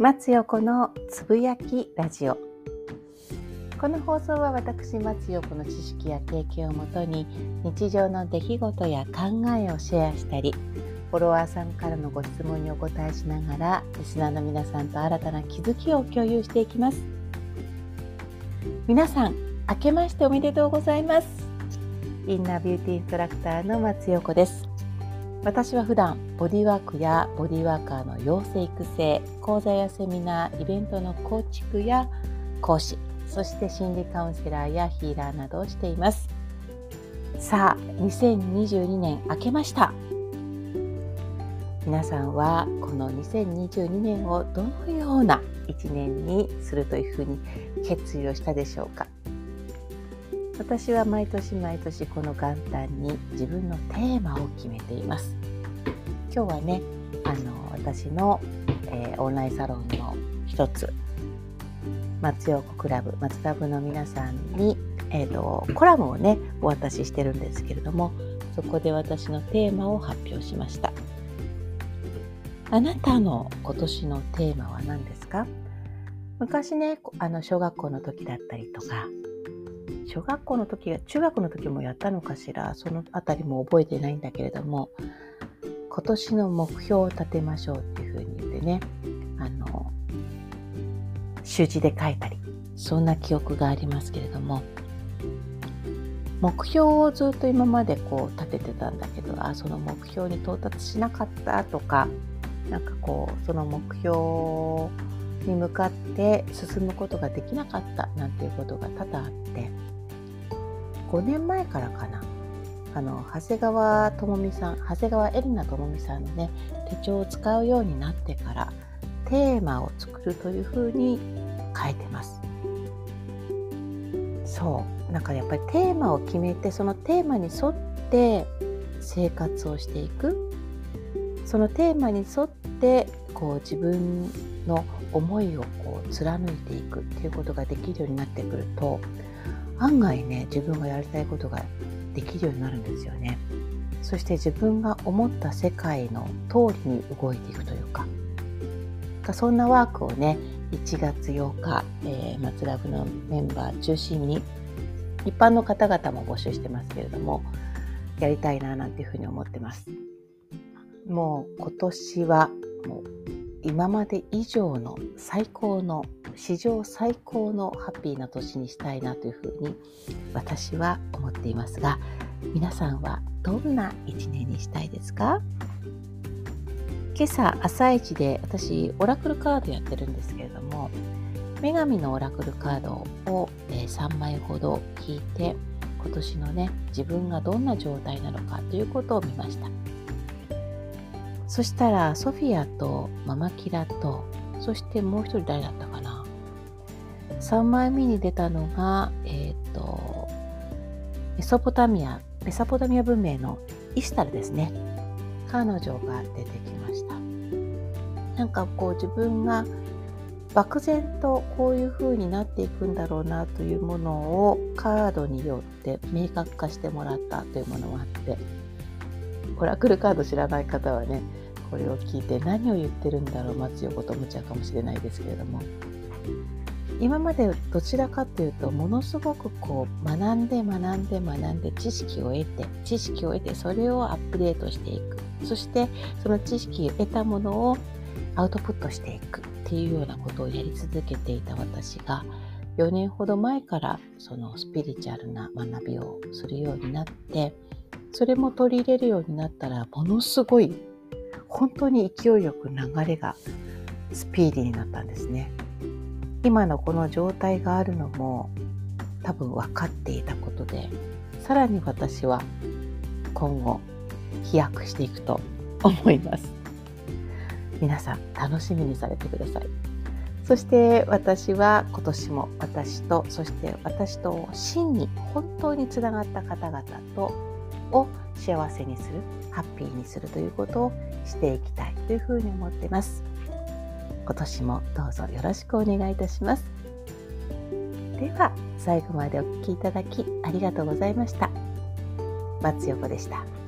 松横のつぶやきラジオ。この放送は私松横の知識や経験をもとに日常の出来事や考えをシェアしたりフォロワーさんからのご質問にお答えしながらリスナーの皆さんと新たな気づきを共有していきます。皆さん明けましておめでとうございます。インナービューティーインストラクターの松横です。私は普段ボディワークやボディワーカーの養成育成講座やセミナーイベントの構築や講師そして心理カウンセラーやヒーラーなどをしています。さあ2022年明けました。皆さんはこの2022年をどのような1年にするというふうに決意をしたでしょうか？私は毎年毎年この元旦に自分のテーマを決めています。今日はねあの私の、えー、オンラインサロンの一つ松陽子クラブ松田部の皆さんに、えーと、コラムをねお渡ししてるんですけれどもそこで私のテーマを発表しました。あなたの今年のテーマは何ですか？昔ねあの小学校の時だったりとか小学校の時や中学の時もやったのかしら。その辺りも覚えてないんだけれども今年の目標を立てましょうっていうふうに言ってねあの習字で書いたりそんな記憶がありますけれども目標をずっと今までこう立ててたんだけどあその目標に到達しなかったとかなんかこうその目標をに向かって進むことができなかったなんていうことが多々あって。5年前からかな。あの長谷川智美さん長谷川エリナ智美さんのね手帳を使うようになってからテーマを作るというふうに書いてます。そう。なんかやっぱりテーマを決めてそのテーマに沿って生活をしていく。そのテーマに沿ってこう自分の思いをこう貫いていくっていうことができるようになってくると案外ね自分がやりたいことができるようになるんですよね。そして自分が思った世界の通りに動いていくというかそんなワークをね1月8日、えー、松ラブのメンバー中心に一般の方々も募集してますけれどもやりたいななんていうふうに思ってます。もう今年はもう今まで以上の最高の史上最高のハッピーな年にしたいなというふうに私は思っていますが皆さんはどんな一年にしたいですか？今朝朝一で私オラクルカードやってるんですけれども女神のオラクルカードを3枚ほど引いて今年のね自分がどんな状態なのかということを見ました。そしたらソフィアとママキラとそしてもう一人誰だったかな。3枚目に出たのがえっ、ー、とメソポタミアメソポタミア文明のイスタルですね。彼女が出てきました。なんかこう自分が漠然とこういう風になっていくんだろうなというものをカードによって明確化してもらったというものがあって。オラクルカード知らない方はねこれを聞いて何を言ってるんだろう松横と思っちゃうかもしれないですけれども。今までどちらかというとものすごくこう学んで学んで学んで知識を得て知識を得てそれをアップデートしていく。そしてその知識を得たものをアウトプットしていく。っていうようなことをやり続けていた私が4年ほど前からそのスピリチュアルな学びをするようになってそれも取り入れるようになったらものすごい本当に勢いよく流れがスピーディーになったんですね。今のこの状態があるのも多分分かっていたことでさらに私は今後飛躍していくと思います皆さん楽しみにされてくださいそして私は今年も私とそして私と真に本当につながった方々とを幸せにするハッピーにするということをしていきたいというふうに思ってます。今年もどうぞよろしくお願いいたします。では最後までお聴きいただきありがとうございました。松横でした。